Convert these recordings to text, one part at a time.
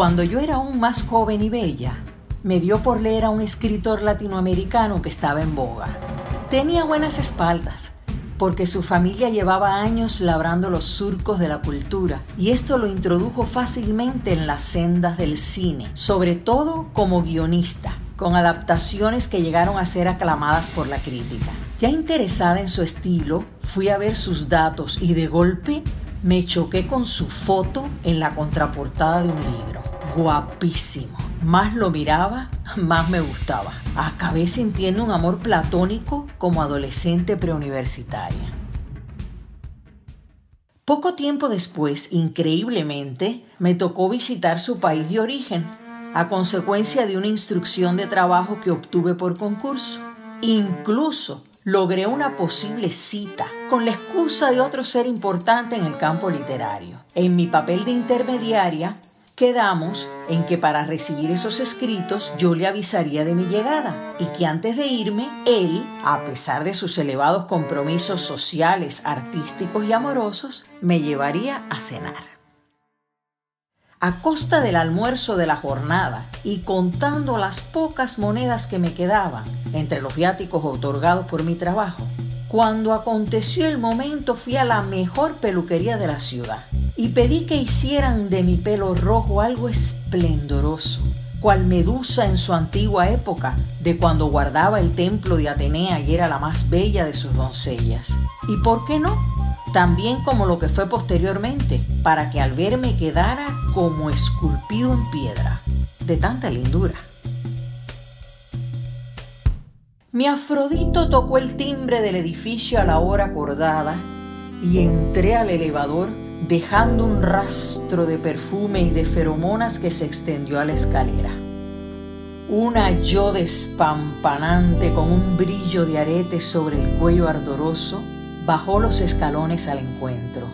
Cuando yo era aún más joven y bella, me dio por leer a un escritor latinoamericano que estaba en boga. Tenía buenas espaldas, porque su familia llevaba años labrando los surcos de la cultura y esto lo introdujo fácilmente en las sendas del cine, sobre todo como guionista, con adaptaciones que llegaron a ser aclamadas por la crítica. Ya interesada en su estilo, fui a ver sus datos y de golpe me choqué con su foto en la contraportada de un libro. Guapísimo. Más lo miraba, más me gustaba. Acabé sintiendo un amor platónico como adolescente preuniversitaria. Poco tiempo después, increíblemente, me tocó visitar su país de origen, a consecuencia de una instrucción de trabajo que obtuve por concurso. Incluso logré una posible cita con la excusa de otro ser importante en el campo literario. En mi papel de intermediaria, Quedamos en que para recibir esos escritos yo le avisaría de mi llegada y que antes de irme, él, a pesar de sus elevados compromisos sociales, artísticos y amorosos, me llevaría a cenar. A costa del almuerzo de la jornada y contando las pocas monedas que me quedaban entre los viáticos otorgados por mi trabajo, cuando aconteció el momento fui a la mejor peluquería de la ciudad y pedí que hicieran de mi pelo rojo algo esplendoroso, cual Medusa en su antigua época, de cuando guardaba el templo de Atenea y era la más bella de sus doncellas. ¿Y por qué no? También como lo que fue posteriormente, para que al verme quedara como esculpido en piedra, de tanta lindura. Mi Afrodito tocó el timbre del edificio a la hora acordada y entré al elevador dejando un rastro de perfume y de feromonas que se extendió a la escalera. Una yo despampanante con un brillo de arete sobre el cuello ardoroso bajó los escalones al encuentro,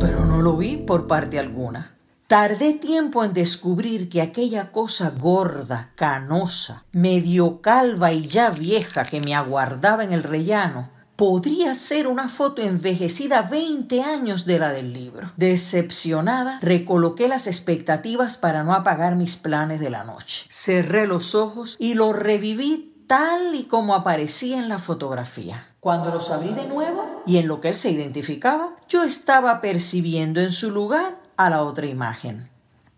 pero no lo vi por parte alguna. Tardé tiempo en descubrir que aquella cosa gorda, canosa, medio calva y ya vieja que me aguardaba en el rellano podría ser una foto envejecida 20 años de la del libro. Decepcionada, recoloqué las expectativas para no apagar mis planes de la noche. Cerré los ojos y lo reviví tal y como aparecía en la fotografía. Cuando los abrí de nuevo y en lo que él se identificaba, yo estaba percibiendo en su lugar a la otra imagen.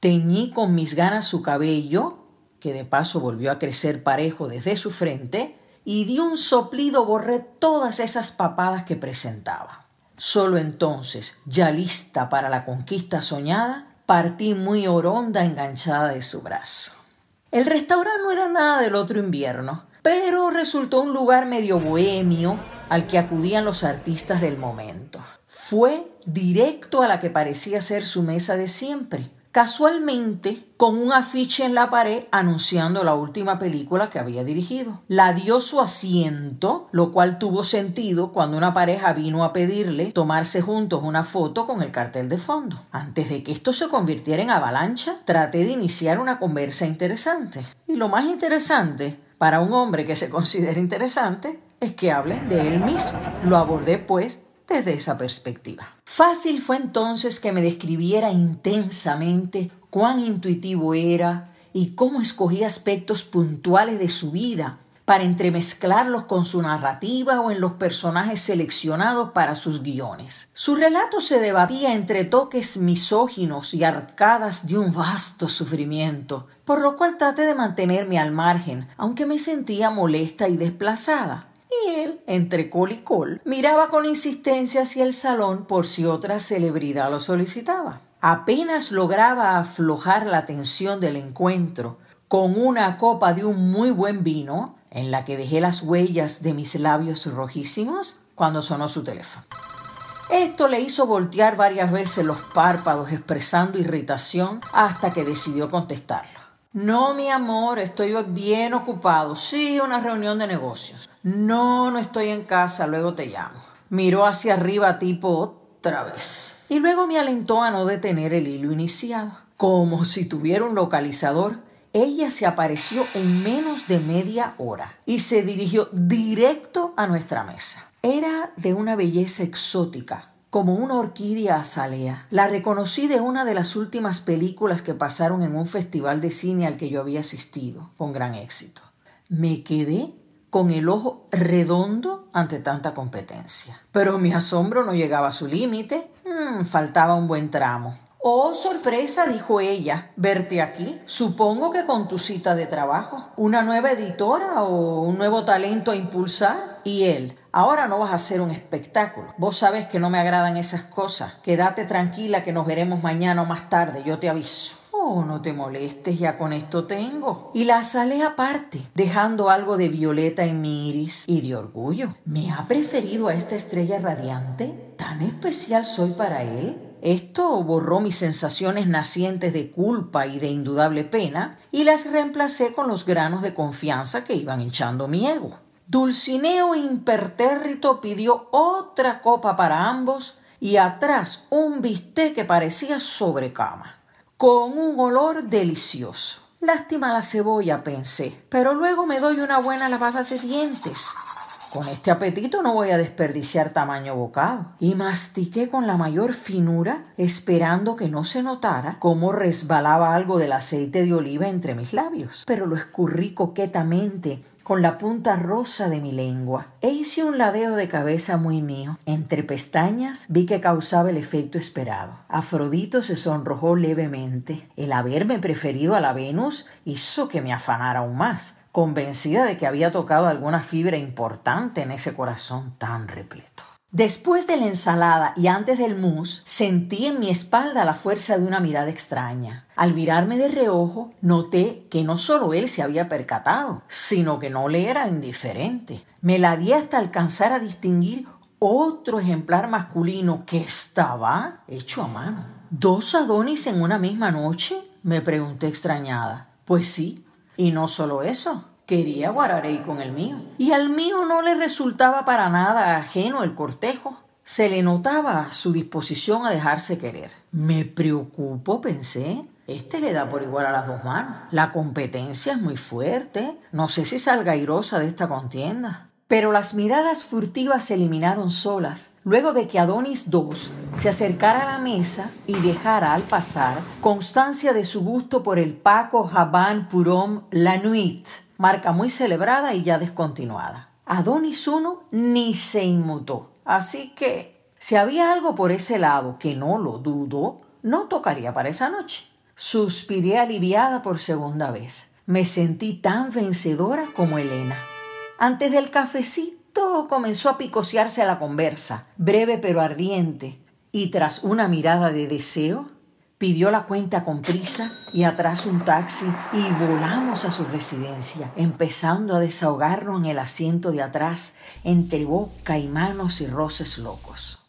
Teñí con mis ganas su cabello, que de paso volvió a crecer parejo desde su frente, y de un soplido borré todas esas papadas que presentaba. Solo entonces, ya lista para la conquista soñada, partí muy oronda enganchada de su brazo. El restaurante no era nada del otro invierno, pero resultó un lugar medio bohemio al que acudían los artistas del momento. Fue directo a la que parecía ser su mesa de siempre, casualmente con un afiche en la pared anunciando la última película que había dirigido. La dio su asiento, lo cual tuvo sentido cuando una pareja vino a pedirle tomarse juntos una foto con el cartel de fondo. Antes de que esto se convirtiera en avalancha, traté de iniciar una conversa interesante. Y lo más interesante para un hombre que se considera interesante es que hable de él mismo. Lo abordé pues desde esa perspectiva. Fácil fue entonces que me describiera intensamente cuán intuitivo era y cómo escogía aspectos puntuales de su vida para entremezclarlos con su narrativa o en los personajes seleccionados para sus guiones. Su relato se debatía entre toques misóginos y arcadas de un vasto sufrimiento, por lo cual traté de mantenerme al margen, aunque me sentía molesta y desplazada y él, entre col y col, miraba con insistencia hacia el salón por si otra celebridad lo solicitaba. Apenas lograba aflojar la tensión del encuentro con una copa de un muy buen vino, en la que dejé las huellas de mis labios rojísimos, cuando sonó su teléfono. Esto le hizo voltear varias veces los párpados expresando irritación hasta que decidió contestarlo. No, mi amor, estoy bien ocupado. Sí, una reunión de negocios. No, no estoy en casa, luego te llamo. Miró hacia arriba tipo otra vez. Y luego me alentó a no detener el hilo iniciado. Como si tuviera un localizador, ella se apareció en menos de media hora y se dirigió directo a nuestra mesa. Era de una belleza exótica, como una orquídea azalea. La reconocí de una de las últimas películas que pasaron en un festival de cine al que yo había asistido, con gran éxito. Me quedé con el ojo redondo ante tanta competencia. Pero mi asombro no llegaba a su límite. Mm, faltaba un buen tramo. Oh, sorpresa, dijo ella, verte aquí. Supongo que con tu cita de trabajo. ¿Una nueva editora o un nuevo talento a impulsar? Y él, ahora no vas a hacer un espectáculo. Vos sabes que no me agradan esas cosas. Quédate tranquila que nos veremos mañana o más tarde, yo te aviso. No te molestes, ya con esto tengo. Y la sale aparte, dejando algo de violeta en mi iris y de orgullo. ¿Me ha preferido a esta estrella radiante? ¿Tan especial soy para él? Esto borró mis sensaciones nacientes de culpa y de indudable pena y las reemplacé con los granos de confianza que iban hinchando mi ego. Dulcineo impertérrito pidió otra copa para ambos y atrás un bistec que parecía sobrecama, con un olor delicioso. Lástima la cebolla, pensé, pero luego me doy una buena lavada de dientes. Con este apetito no voy a desperdiciar tamaño bocado. Y mastiqué con la mayor finura, esperando que no se notara cómo resbalaba algo del aceite de oliva entre mis labios. Pero lo escurrí coquetamente con la punta rosa de mi lengua e hice un ladeo de cabeza muy mío. Entre pestañas vi que causaba el efecto esperado. Afrodito se sonrojó levemente. El haberme preferido a la Venus hizo que me afanara aún más convencida de que había tocado alguna fibra importante en ese corazón tan repleto. Después de la ensalada y antes del mousse, sentí en mi espalda la fuerza de una mirada extraña. Al mirarme de reojo, noté que no solo él se había percatado, sino que no le era indiferente. Me la di hasta alcanzar a distinguir otro ejemplar masculino que estaba hecho a mano. ¿Dos Adonis en una misma noche? me pregunté extrañada. Pues sí, y no solo eso, quería Guararey con el mío. Y al mío no le resultaba para nada ajeno el cortejo. Se le notaba su disposición a dejarse querer. Me preocupo, pensé. Este le da por igual a las dos manos. La competencia es muy fuerte. No sé si salga airosa de esta contienda. Pero las miradas furtivas se eliminaron solas luego de que Adonis II se acercara a la mesa y dejara al pasar constancia de su gusto por el Paco Jaban Purom La Nuit, marca muy celebrada y ya descontinuada. Adonis I ni se inmutó, así que si había algo por ese lado que no lo dudo, no tocaría para esa noche. Suspiré aliviada por segunda vez. Me sentí tan vencedora como Elena. Antes del cafecito comenzó a picosearse la conversa, breve pero ardiente, y tras una mirada de deseo, pidió la cuenta con prisa y atrás un taxi y volamos a su residencia, empezando a desahogarnos en el asiento de atrás entre boca y manos y roces locos.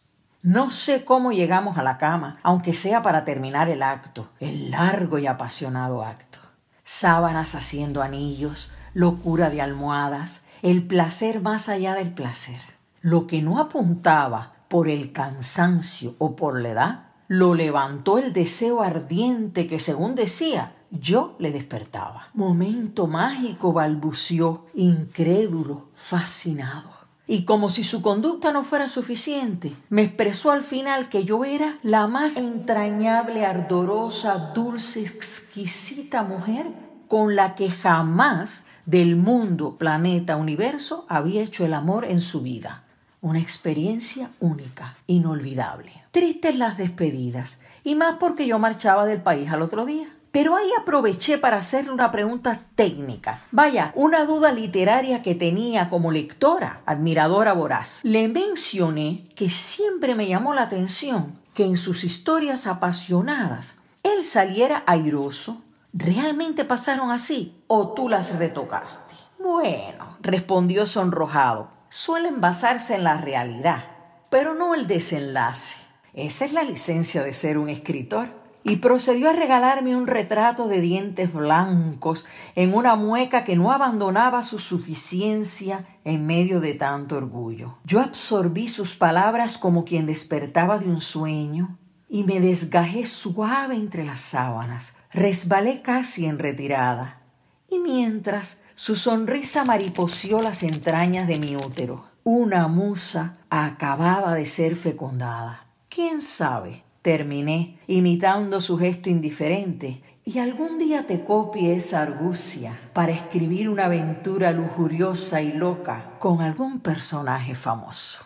No sé cómo llegamos a la cama, aunque sea para terminar el acto, el largo y apasionado acto. Sábanas haciendo anillos, locura de almohadas, el placer más allá del placer. Lo que no apuntaba por el cansancio o por la edad, lo levantó el deseo ardiente que, según decía, yo le despertaba. Momento mágico balbució, incrédulo, fascinado. Y como si su conducta no fuera suficiente, me expresó al final que yo era la más entrañable, ardorosa, dulce, exquisita mujer con la que jamás del mundo, planeta, universo, había hecho el amor en su vida. Una experiencia única, inolvidable. Tristes las despedidas, y más porque yo marchaba del país al otro día. Pero ahí aproveché para hacerle una pregunta técnica. Vaya, una duda literaria que tenía como lectora, admiradora voraz. Le mencioné que siempre me llamó la atención que en sus historias apasionadas él saliera airoso, ¿Realmente pasaron así o tú las retocaste? Bueno, respondió sonrojado, suelen basarse en la realidad, pero no el desenlace. Esa es la licencia de ser un escritor. Y procedió a regalarme un retrato de dientes blancos en una mueca que no abandonaba su suficiencia en medio de tanto orgullo. Yo absorbí sus palabras como quien despertaba de un sueño y me desgajé suave entre las sábanas, resbalé casi en retirada, y mientras su sonrisa mariposeó las entrañas de mi útero, una musa acababa de ser fecundada. ¿Quién sabe? Terminé, imitando su gesto indiferente, y algún día te copie esa argucia para escribir una aventura lujuriosa y loca con algún personaje famoso.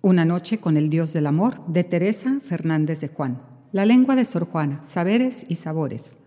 Una noche con el Dios del Amor de Teresa Fernández de Juan. La lengua de Sor Juana, saberes y sabores.